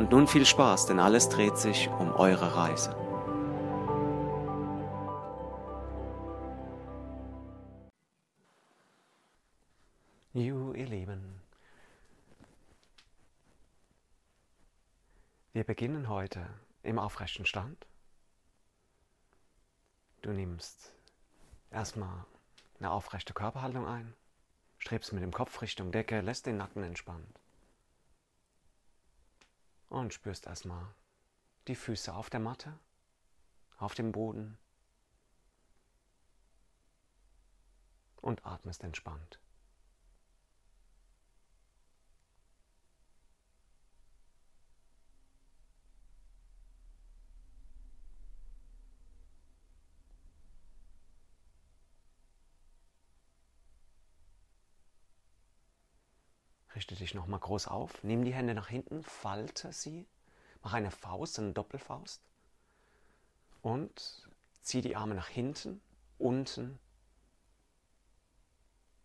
Und nun viel Spaß, denn alles dreht sich um eure Reise. Juhu, ihr Lieben. Wir beginnen heute im aufrechten Stand. Du nimmst erstmal eine aufrechte Körperhaltung ein, strebst mit dem Kopf Richtung Decke, lässt den Nacken entspannt und spürst erstmal die Füße auf der Matte, auf dem Boden und atmest entspannt. Richte dich nochmal groß auf. Nimm die Hände nach hinten, falte sie. Mach eine Faust, eine Doppelfaust. Und zieh die Arme nach hinten, unten.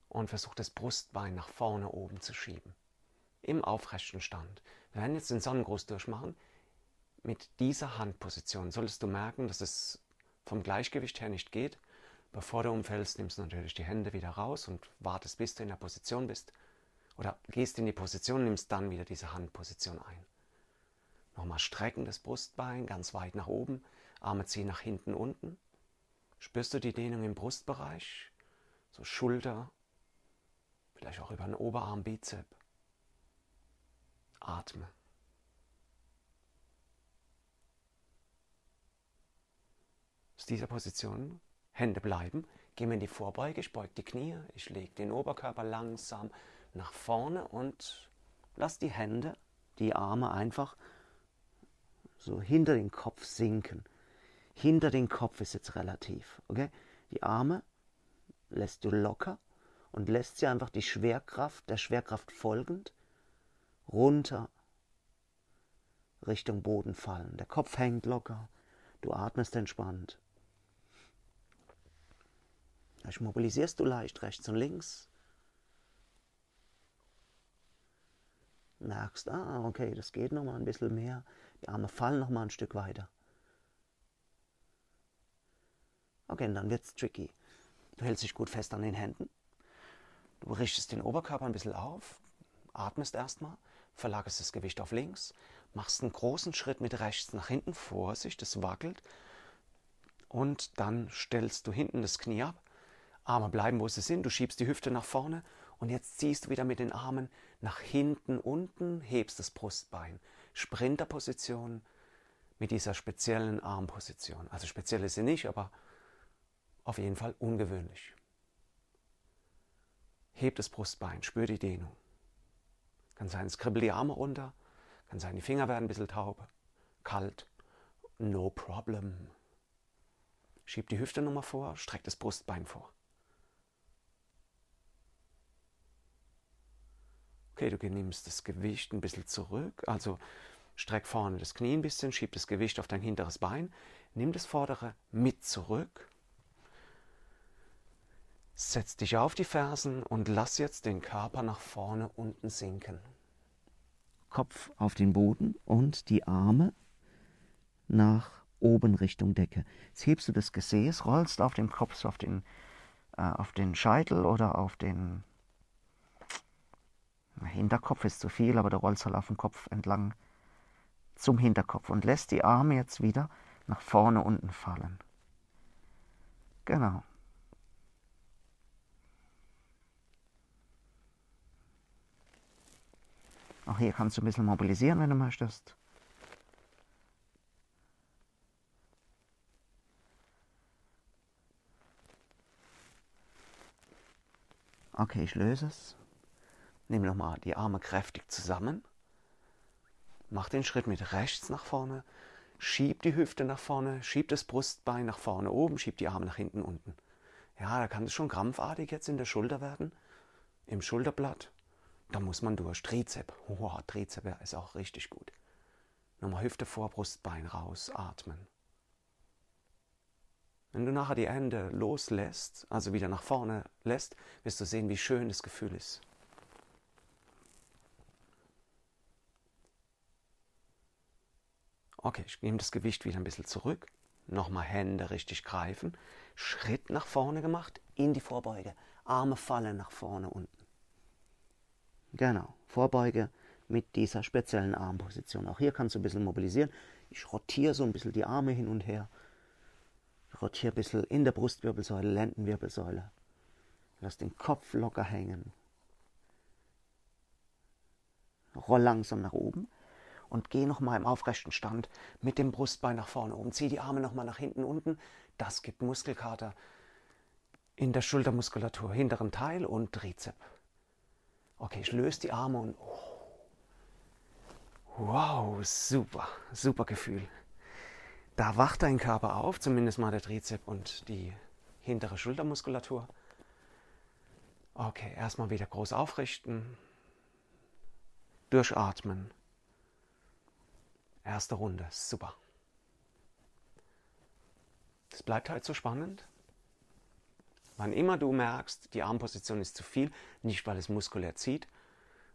Und versuch das Brustbein nach vorne oben zu schieben. Im aufrechten Stand. Wir werden jetzt den Sonnengruß durchmachen. Mit dieser Handposition solltest du merken, dass es vom Gleichgewicht her nicht geht. Bevor du umfällst, nimmst du natürlich die Hände wieder raus und wartest, bis du in der Position bist oder gehst in die Position, nimmst dann wieder diese Handposition ein. Nochmal strecken das Brustbein ganz weit nach oben, Arme ziehen nach hinten unten. Spürst du die Dehnung im Brustbereich? So Schulter, vielleicht auch über den Oberarm, Bizep. Atme. Aus dieser Position Hände bleiben. Gehen wir in die Vorbeuge, ich beug die Knie, ich lege den Oberkörper langsam nach vorne und lass die Hände, die Arme einfach so hinter den Kopf sinken. Hinter den Kopf ist jetzt relativ, okay? Die Arme lässt du locker und lässt sie einfach die Schwerkraft, der Schwerkraft folgend, runter Richtung Boden fallen. Der Kopf hängt locker, du atmest entspannt. Vielleicht mobilisierst du leicht rechts und links. Merkst, ah, okay, das geht noch mal ein bisschen mehr, die Arme fallen noch mal ein Stück weiter. Okay, und dann wird es tricky. Du hältst dich gut fest an den Händen. Du richtest den Oberkörper ein bisschen auf, atmest erstmal, verlagerst das Gewicht auf links, machst einen großen Schritt mit rechts nach hinten, Vorsicht, es wackelt. Und dann stellst du hinten das Knie ab, Arme bleiben, wo sie sind, du schiebst die Hüfte nach vorne und jetzt ziehst du wieder mit den Armen nach hinten unten, hebst das Brustbein. Sprinterposition mit dieser speziellen Armposition. Also speziell ist sie nicht, aber auf jeden Fall ungewöhnlich. Heb das Brustbein, spür die Dehnung. Kann sein, es kribbelt die Arme runter, kann sein, die Finger werden ein bisschen taub, kalt. No problem. Schieb die Hüfte nochmal vor, streck das Brustbein vor. Okay, du nimmst das Gewicht ein bisschen zurück, also streck vorne das Knie ein bisschen, schieb das Gewicht auf dein hinteres Bein, nimm das vordere mit zurück, setz dich auf die Fersen und lass jetzt den Körper nach vorne unten sinken. Kopf auf den Boden und die Arme nach oben Richtung Decke. Jetzt hebst du das Gesäß, rollst auf dem Kopf auf den, äh, auf den Scheitel oder auf den Hinterkopf ist zu viel, aber der rollt soll auf dem Kopf entlang zum Hinterkopf und lässt die Arme jetzt wieder nach vorne unten fallen. Genau. Auch hier kannst du ein bisschen mobilisieren, wenn du möchtest. Okay, ich löse es. Nimm nochmal die Arme kräftig zusammen. Mach den Schritt mit rechts nach vorne. Schieb die Hüfte nach vorne, schieb das Brustbein nach vorne oben, schieb die Arme nach hinten unten. Ja, da kann es schon krampfartig jetzt in der Schulter werden, im Schulterblatt. Da muss man durch. Trizep. Oh, Trizep ist auch richtig gut. Nochmal Hüfte vor, Brustbein raus, atmen. Wenn du nachher die Hände loslässt, also wieder nach vorne lässt, wirst du sehen, wie schön das Gefühl ist. Okay, ich nehme das Gewicht wieder ein bisschen zurück. Nochmal Hände richtig greifen. Schritt nach vorne gemacht, in die Vorbeuge. Arme fallen nach vorne unten. Genau, Vorbeuge mit dieser speziellen Armposition. Auch hier kannst du ein bisschen mobilisieren. Ich rotiere so ein bisschen die Arme hin und her. Ich rotiere ein bisschen in der Brustwirbelsäule, Lendenwirbelsäule. Lass den Kopf locker hängen. Roll langsam nach oben und geh nochmal im aufrechten Stand mit dem Brustbein nach vorne oben. Zieh die Arme nochmal nach hinten unten. Das gibt Muskelkater in der Schultermuskulatur, hinteren Teil und Trizep. Okay, ich löse die Arme und oh. wow, super, super Gefühl. Da wacht dein Körper auf, zumindest mal der Trizep und die hintere Schultermuskulatur. Okay, erstmal wieder groß aufrichten, durchatmen. Erste Runde, super. Es bleibt halt so spannend. Wann immer du merkst, die Armposition ist zu viel, nicht weil es muskulär zieht,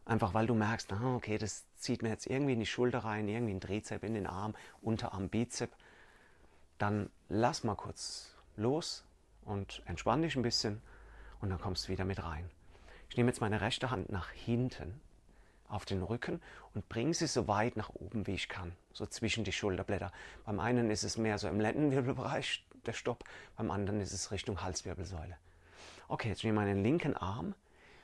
einfach weil du merkst, ah, okay, das zieht mir jetzt irgendwie in die Schulter rein, irgendwie ein Drehzep in den Arm, Unterarm, Bizep, dann lass mal kurz los und entspann dich ein bisschen und dann kommst du wieder mit rein. Ich nehme jetzt meine rechte Hand nach hinten auf den Rücken und bringe sie so weit nach oben, wie ich kann, so zwischen die Schulterblätter. Beim einen ist es mehr so im Lendenwirbelbereich der Stopp, beim anderen ist es Richtung Halswirbelsäule. Okay, jetzt nehme ich meinen linken Arm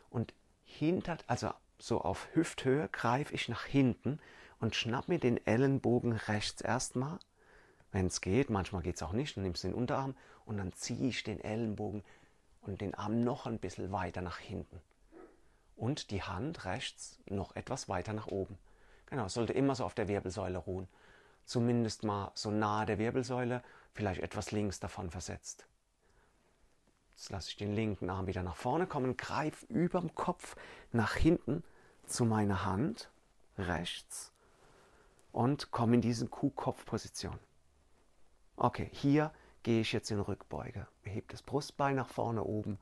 und hinter, also so auf Hüfthöhe greife ich nach hinten und schnapp mir den Ellenbogen rechts erstmal, wenn es geht, manchmal geht es auch nicht, dann nimmst du den Unterarm und dann ziehe ich den Ellenbogen und den Arm noch ein bisschen weiter nach hinten und die Hand rechts noch etwas weiter nach oben. Genau, sollte immer so auf der Wirbelsäule ruhen. Zumindest mal so nahe der Wirbelsäule, vielleicht etwas links davon versetzt. Jetzt lasse ich den linken Arm wieder nach vorne kommen, greife über dem Kopf nach hinten zu meiner Hand rechts und komme in diese Kuhkopfposition. Okay, hier gehe ich jetzt in Rückbeuge. Heb das Brustbein nach vorne oben,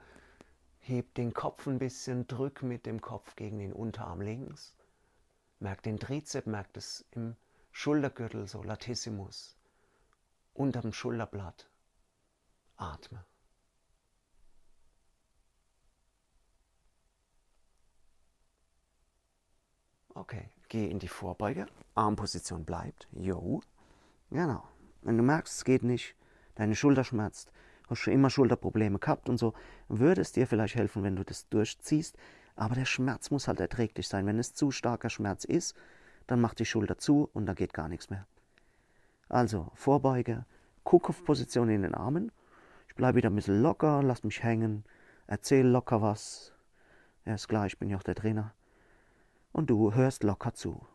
Heb den Kopf ein bisschen, drück mit dem Kopf gegen den Unterarm links. Merk den Trizep, merk es im Schultergürtel, so Latissimus. Unterm Schulterblatt. Atme. Okay, geh in die Vorbeuge. Armposition bleibt. Jo. Genau. Wenn du merkst, es geht nicht, deine Schulter schmerzt, hast schon immer Schulterprobleme gehabt und so, würde es dir vielleicht helfen, wenn du das durchziehst. Aber der Schmerz muss halt erträglich sein. Wenn es zu starker Schmerz ist, dann macht die Schulter zu und da geht gar nichts mehr. Also Vorbeuge, Kuckuck-Position in den Armen. Ich bleibe wieder ein bisschen locker, lass mich hängen, erzähl locker was. Ja, ist klar, ich bin ja auch der Trainer. Und du hörst locker zu.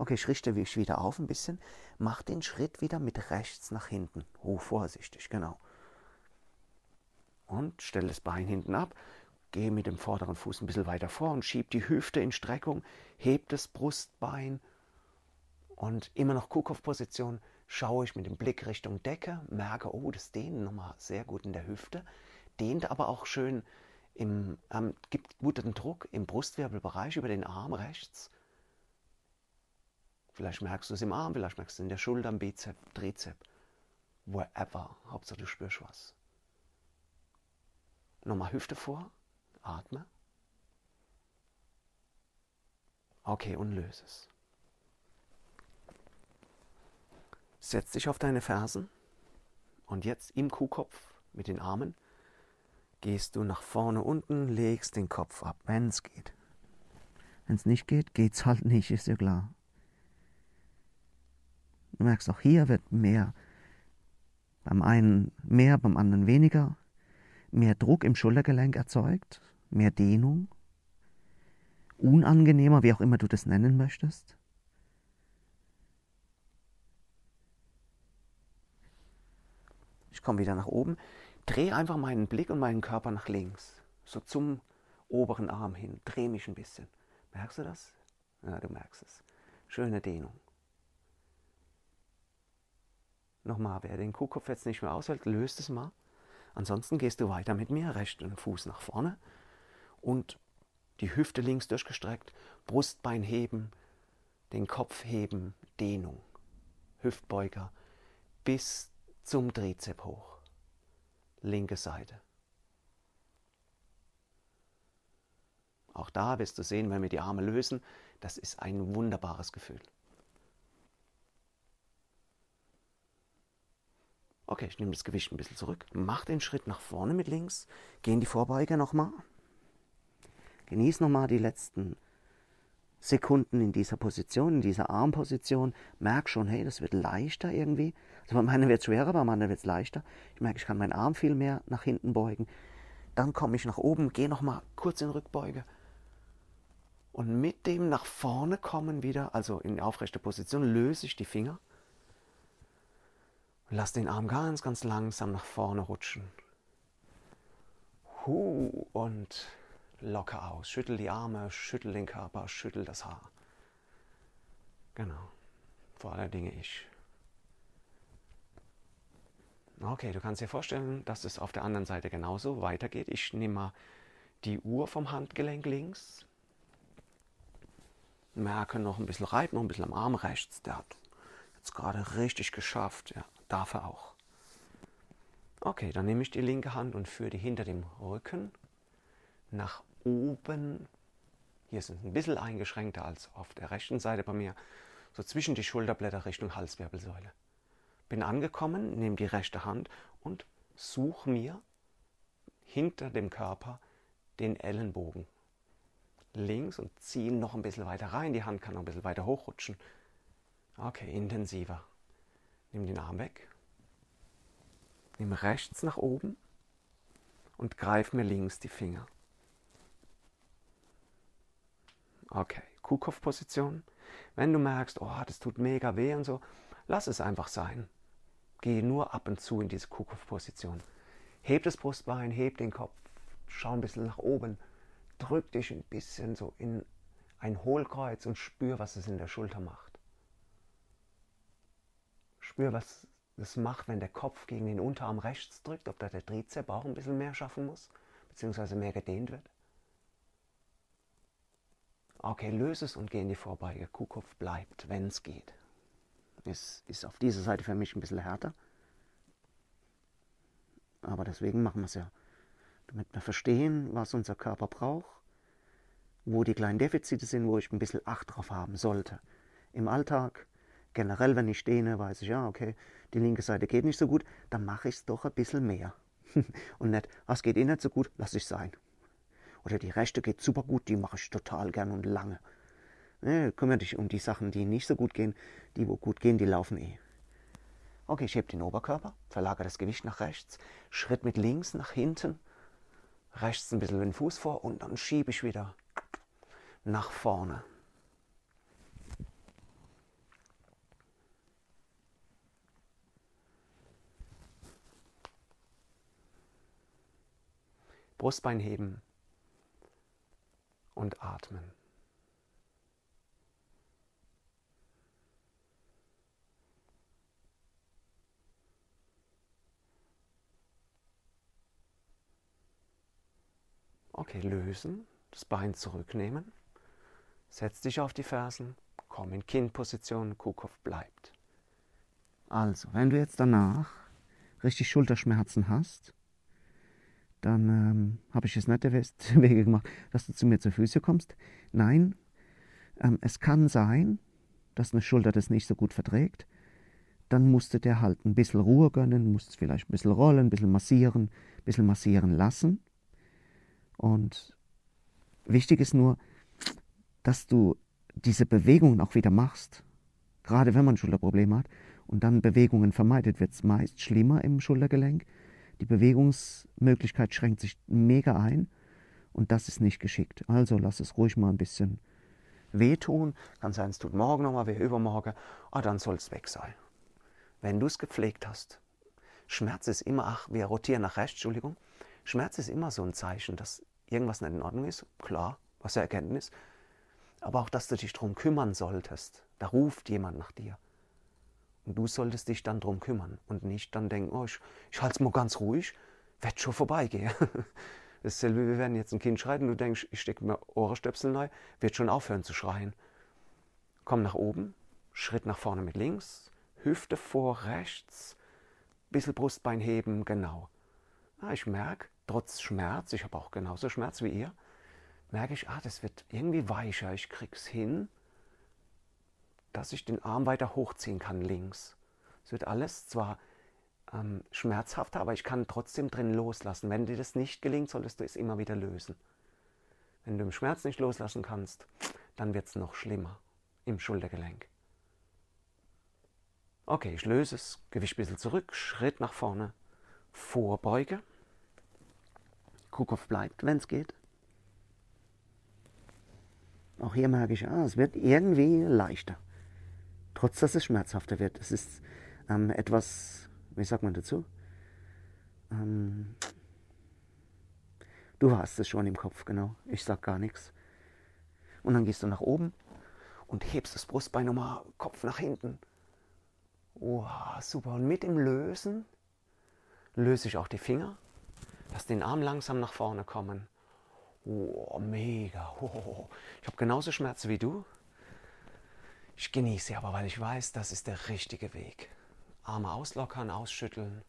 Okay, ich richte mich wieder auf ein bisschen. Mach den Schritt wieder mit rechts nach hinten. Oh, vorsichtig, genau. Und stell das Bein hinten ab. Gehe mit dem vorderen Fuß ein bisschen weiter vor und schieb die Hüfte in Streckung. Heb das Brustbein. Und immer noch Kuhkopfposition. Schaue ich mit dem Blick Richtung Decke. Merke, oh, das dehnt nochmal sehr gut in der Hüfte. Dehnt aber auch schön im, ähm, gibt guten Druck im Brustwirbelbereich über den Arm rechts Vielleicht merkst du es im Arm, vielleicht merkst du es in der Schulter, am Bizep, Trizep, wherever. Hauptsache du spürst was. Nochmal Hüfte vor, atme. Okay, und löse es. Setz dich auf deine Fersen und jetzt im Kuhkopf mit den Armen gehst du nach vorne unten, legst den Kopf ab, wenn es geht. Wenn es nicht geht, geht's halt nicht, ist ja klar. Du merkst, auch hier wird mehr. Beim einen mehr, beim anderen weniger. Mehr Druck im Schultergelenk erzeugt, mehr Dehnung. Unangenehmer, wie auch immer du das nennen möchtest. Ich komme wieder nach oben. Drehe einfach meinen Blick und meinen Körper nach links. So zum oberen Arm hin. Drehe mich ein bisschen. Merkst du das? Ja, du merkst es. Schöne Dehnung. Nochmal, wer den Kuhkopf jetzt nicht mehr aushält, löst es mal. Ansonsten gehst du weiter mit mir, rechten Fuß nach vorne und die Hüfte links durchgestreckt, Brustbein heben, den Kopf heben, Dehnung, Hüftbeuger bis zum Trizep hoch. Linke Seite. Auch da wirst du sehen, wenn wir die Arme lösen, das ist ein wunderbares Gefühl. Okay, ich nehme das Gewicht ein bisschen zurück, mach den Schritt nach vorne mit links, geh in die Vorbeuge nochmal. Genieß nochmal die letzten Sekunden in dieser Position, in dieser Armposition. Merk schon, hey, das wird leichter irgendwie. Also bei meiner wird es schwerer, bei meiner wird es leichter. Ich merke, ich kann meinen Arm viel mehr nach hinten beugen. Dann komme ich nach oben, gehe nochmal kurz in Rückbeuge. Und mit dem nach vorne kommen wieder, also in aufrechte Position, löse ich die Finger. Lass den Arm ganz, ganz langsam nach vorne rutschen. Huh, und locker aus. Schüttel die Arme, schüttel den Körper, schüttel das Haar. Genau. Vor aller Dinge ich. Okay, du kannst dir vorstellen, dass es auf der anderen Seite genauso weitergeht. Ich nehme mal die Uhr vom Handgelenk links. Merke noch ein bisschen reibt, noch ein bisschen am Arm rechts. Der hat jetzt gerade richtig geschafft. Ja, darf er auch. Okay, dann nehme ich die linke Hand und führe die hinter dem Rücken nach oben, hier sind ein bisschen eingeschränkter als auf der rechten Seite bei mir, so zwischen die Schulterblätter Richtung Halswirbelsäule. Bin angekommen, nehme die rechte Hand und suche mir hinter dem Körper den Ellenbogen links und ziehe noch ein bisschen weiter rein. Die Hand kann noch ein bisschen weiter hochrutschen. Okay, intensiver. Nimm den Arm weg. Nimm rechts nach oben und greif mir links die Finger. Okay, Kuhkopfposition. Wenn du merkst, oh, das tut mega weh und so, lass es einfach sein. Geh nur ab und zu in diese Kuhkopfposition. Heb das Brustbein, heb den Kopf, schau ein bisschen nach oben, drück dich ein bisschen so in ein Hohlkreuz und spür, was es in der Schulter macht. Spür, was es macht, wenn der Kopf gegen den Unterarm rechts drückt, ob da der Trizep auch ein bisschen mehr schaffen muss, beziehungsweise mehr gedehnt wird. Okay, löse es und geh in die Vorbeuge. Kuhkopf bleibt, wenn es geht. Es ist auf dieser Seite für mich ein bisschen härter. Aber deswegen machen wir es ja. Damit wir verstehen, was unser Körper braucht, wo die kleinen Defizite sind, wo ich ein bisschen Acht drauf haben sollte. Im Alltag, generell, wenn ich stehe, weiß ich, ja, okay, die linke Seite geht nicht so gut, dann mache ich es doch ein bisschen mehr. Und nicht, was geht eh nicht so gut, lass ich sein. Oder die rechte geht super gut, die mache ich total gern und lange. Ne, kümmere dich um die Sachen, die nicht so gut gehen. Die, wo gut gehen, die laufen eh. Okay, ich hebe den Oberkörper, verlagere das Gewicht nach rechts, Schritt mit links nach hinten, rechts ein bisschen den Fuß vor und dann schiebe ich wieder nach vorne. Brustbein heben, und atmen. Okay, lösen, das Bein zurücknehmen, setz dich auf die Fersen, komm in Kindposition, Kuhkopf bleibt. Also, wenn du jetzt danach richtig Schulterschmerzen hast, dann ähm, habe ich es nicht der Wege gemacht, dass du zu mir zur Füße kommst. Nein, ähm, es kann sein, dass eine Schulter das nicht so gut verträgt. Dann musst du dir halt ein bisschen Ruhe gönnen, musst vielleicht ein bisschen rollen, ein bisschen massieren, ein bisschen massieren lassen. Und wichtig ist nur, dass du diese Bewegungen auch wieder machst. Gerade wenn man Schulterprobleme hat und dann Bewegungen vermeidet, wird es meist schlimmer im Schultergelenk die Bewegungsmöglichkeit schränkt sich mega ein und das ist nicht geschickt. Also lass es ruhig mal ein bisschen wehtun. Kann sein, es tut morgen nochmal weh, übermorgen, ah, dann soll es weg sein. Wenn du es gepflegt hast, Schmerz ist immer, ach, wir rotieren nach rechts, Entschuldigung. Schmerz ist immer so ein Zeichen, dass irgendwas nicht in Ordnung ist. Klar, was eine Erkenntnis. Aber auch, dass du dich darum kümmern solltest. Da ruft jemand nach dir. Und du solltest dich dann darum kümmern und nicht dann denken, oh, ich, ich halte es mal ganz ruhig, wird schon vorbeigehen. Dasselbe, wie wenn jetzt ein Kind schreit und du denkst, ich stecke mir Ohrenstöpsel neu, wird schon aufhören zu schreien. Komm nach oben, Schritt nach vorne mit links, Hüfte vor rechts, bisschen Brustbein heben, genau. Ah, ich merke, trotz Schmerz, ich habe auch genauso Schmerz wie ihr, merke ich, ah, das wird irgendwie weicher, ich krieg's hin, dass ich den Arm weiter hochziehen kann links. Es wird alles zwar ähm, schmerzhafter, aber ich kann trotzdem drin loslassen. Wenn dir das nicht gelingt, solltest du es immer wieder lösen. Wenn du im Schmerz nicht loslassen kannst, dann wird es noch schlimmer im Schultergelenk. Okay, ich löse es, Gewicht ein bisschen zurück, Schritt nach vorne, Vorbeuge. Kuhkopf bleibt, wenn es geht. Auch hier merke ich, ah, es wird irgendwie leichter. Trotz dass es schmerzhafter wird. Es ist ähm, etwas wie sagt man dazu? Ähm, du hast es schon im Kopf, genau. Ich sag gar nichts. Und dann gehst du nach oben und hebst das Brustbein nochmal Kopf nach hinten. Oh, super. Und mit dem Lösen löse ich auch die Finger. Lass den Arm langsam nach vorne kommen. Oh, mega. Oh, ich habe genauso Schmerzen wie du. Ich genieße aber, weil ich weiß, das ist der richtige Weg. Arme auslockern, ausschütteln.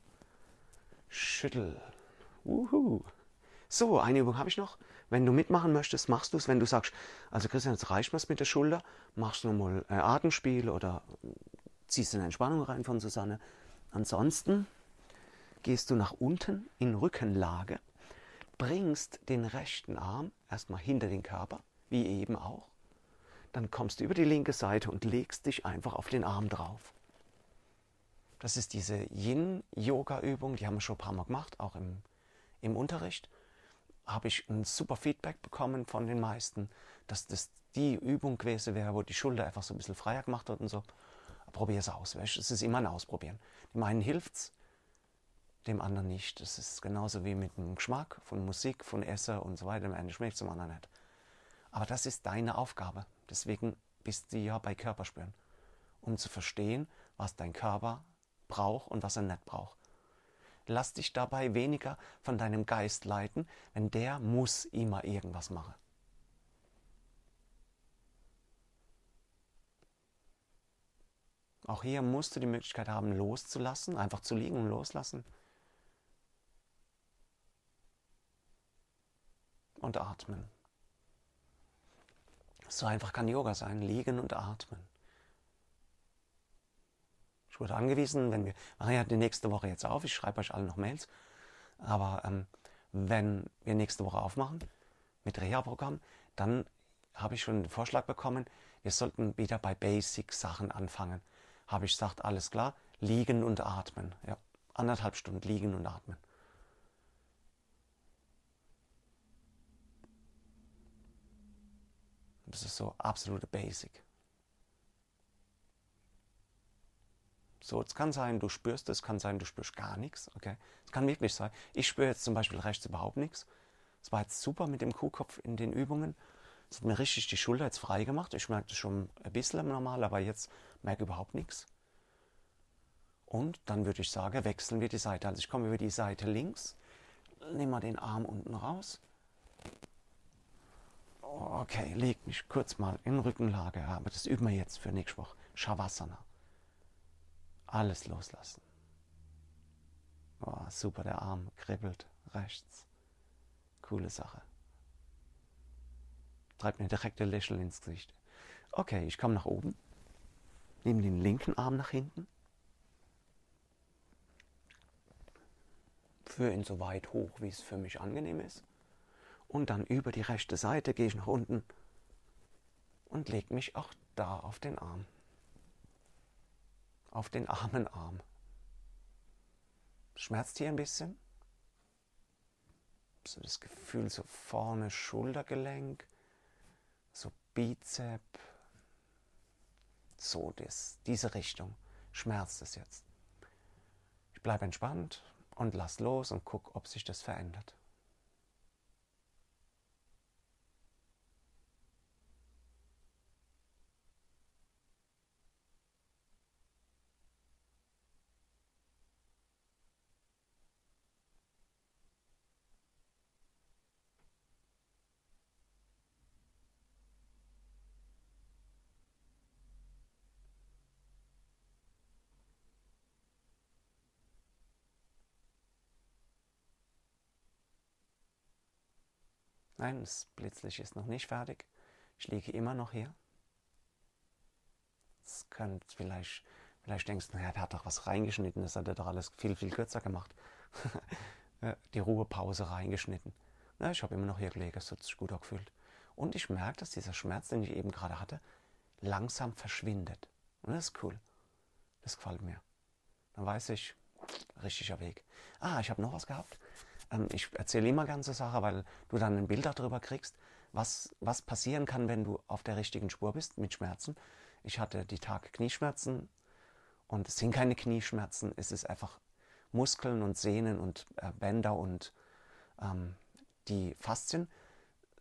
Schüttel. Uhu. So, eine Übung habe ich noch. Wenn du mitmachen möchtest, machst du es. Wenn du sagst, also Christian, jetzt reicht mir's mit der Schulter, machst du nochmal äh, Atemspiel oder ziehst eine Entspannung rein von Susanne. Ansonsten gehst du nach unten in Rückenlage, bringst den rechten Arm erstmal hinter den Körper, wie eben auch. Dann kommst du über die linke Seite und legst dich einfach auf den Arm drauf. Das ist diese Yin-Yoga-Übung, die haben wir schon ein paar Mal gemacht, auch im, im Unterricht. Habe ich ein super Feedback bekommen von den meisten, dass das die Übung gewesen wäre, wo die Schulter einfach so ein bisschen freier gemacht wird und so. Probier es aus. Weißt? Es ist immer ein Ausprobieren. Dem einen hilft es, dem anderen nicht. Das ist genauso wie mit dem Geschmack von Musik, von Essen und so weiter. Dem einen schmeckt es, dem anderen nicht. Aber das ist deine Aufgabe. Deswegen bist du ja bei Körperspüren, um zu verstehen, was dein Körper braucht und was er nicht braucht. Lass dich dabei weniger von deinem Geist leiten, wenn der muss immer irgendwas machen. Auch hier musst du die Möglichkeit haben, loszulassen, einfach zu liegen und loslassen. Und atmen. So einfach kann Yoga sein, liegen und atmen wurde angewiesen, wenn wir machen ja die nächste Woche jetzt auf, ich schreibe euch alle noch Mails, aber ähm, wenn wir nächste Woche aufmachen mit Reha-Programm, dann habe ich schon den Vorschlag bekommen, wir sollten wieder bei Basic-Sachen anfangen. Habe ich gesagt, alles klar, liegen und atmen. Ja, anderthalb Stunden liegen und atmen. Das ist so absolute Basic. So, es kann sein, du spürst es, kann sein, du spürst gar nichts. Okay, es kann wirklich sein. Ich spüre jetzt zum Beispiel rechts überhaupt nichts. Es war jetzt super mit dem Kuhkopf in den Übungen. Es hat mir richtig die Schulter jetzt frei gemacht. Ich merke das schon ein bisschen normal, aber jetzt merke ich überhaupt nichts. Und dann würde ich sagen, wechseln wir die Seite. Also ich komme über die Seite links, nehme mal den Arm unten raus. Okay, leg mich kurz mal in Rückenlage. Aber das üben wir jetzt für nächste Woche. Shavasana. Alles loslassen. Oh, super, der Arm kribbelt rechts. Coole Sache. Treibt mir direkt ein Lächeln ins Gesicht. Okay, ich komme nach oben. Nehme den linken Arm nach hinten. Führe ihn so weit hoch, wie es für mich angenehm ist. Und dann über die rechte Seite gehe ich nach unten und lege mich auch da auf den Arm auf den armen Arm. Schmerzt hier ein bisschen? So das Gefühl so vorne Schultergelenk, so Bizep, so das, diese Richtung schmerzt es jetzt. Ich bleibe entspannt und lass los und guck, ob sich das verändert. Nein, das Blitzlicht ist noch nicht fertig. Ich liege immer noch hier. Das könnte vielleicht, vielleicht denkst du, naja, der hat doch was reingeschnitten, das hat er doch alles viel, viel kürzer gemacht. Die Ruhepause reingeschnitten. Na, ich habe immer noch hier gelegen, es hat sich gut gefühlt. Und ich merke, dass dieser Schmerz, den ich eben gerade hatte, langsam verschwindet. Und das ist cool. Das gefällt mir. Dann weiß ich, richtiger Weg. Ah, ich habe noch was gehabt. Ähm, ich erzähle immer ganze Sache, weil du dann ein Bild darüber kriegst, was, was passieren kann, wenn du auf der richtigen Spur bist mit Schmerzen. Ich hatte die Tage Knieschmerzen und es sind keine Knieschmerzen, es ist einfach Muskeln und Sehnen und äh, Bänder und ähm, die Faszien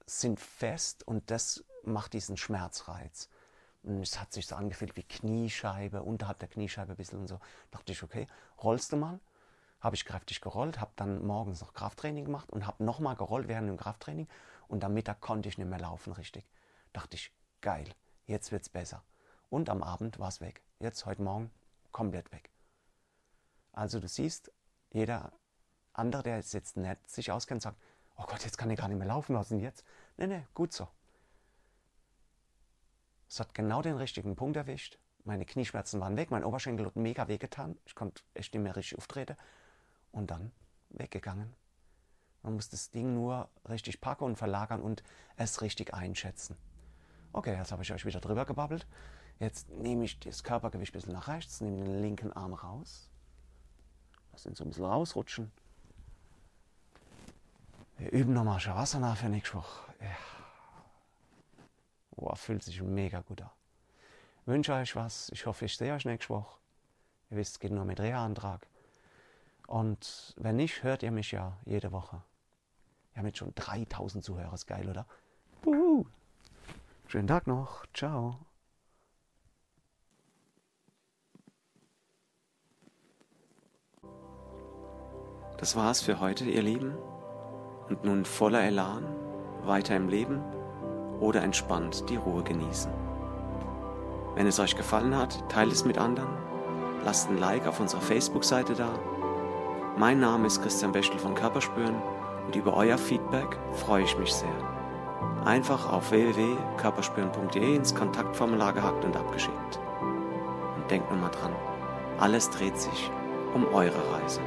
sind fest und das macht diesen Schmerzreiz. Und es hat sich so angefühlt wie Kniescheibe, unterhalb der Kniescheibe ein bisschen und so. Da dachte ich, okay, rollst du mal? Habe ich kräftig gerollt, habe dann morgens noch Krafttraining gemacht und habe nochmal gerollt während dem Krafttraining und am Mittag konnte ich nicht mehr laufen richtig. Dachte ich, geil, jetzt wird's besser. Und am Abend war es weg. Jetzt, heute Morgen, komplett weg. Also du siehst, jeder andere, der jetzt nicht sich auskennt, sagt, oh Gott, jetzt kann ich gar nicht mehr laufen, was denn jetzt? Nee, nee, gut so. Es hat genau den richtigen Punkt erwischt. Meine Knieschmerzen waren weg, mein Oberschenkel hat mega wehgetan. Ich konnte echt nicht mehr richtig auftreten und dann weggegangen. Man muss das Ding nur richtig packen und verlagern und es richtig einschätzen. Okay, jetzt habe ich euch wieder drüber gebabbelt. Jetzt nehme ich das Körpergewicht ein bisschen nach rechts, nehme den linken Arm raus. Lass ihn so ein bisschen rausrutschen. Wir üben nochmal Shavasana für nächste Woche. Ja. Boah, fühlt sich mega gut an. Ich wünsche euch was. Ich hoffe, ich sehe euch nächste Woche. Ihr wisst, es geht nur mit Reha-Antrag. Und wenn nicht, hört ihr mich ja jede Woche. Wir haben jetzt schon 3000 Zuhörer, ist geil, oder? Uhu. Schönen Tag noch. Ciao. Das war's für heute, ihr Lieben. Und nun voller Elan, weiter im Leben oder entspannt die Ruhe genießen. Wenn es euch gefallen hat, teilt es mit anderen, lasst ein Like auf unserer Facebook-Seite da mein Name ist Christian Bechtel von Körperspüren und über euer Feedback freue ich mich sehr. Einfach auf www.körperspüren.de ins Kontaktformular gehackt und abgeschickt. Und denkt nur mal dran, alles dreht sich um eure Reise.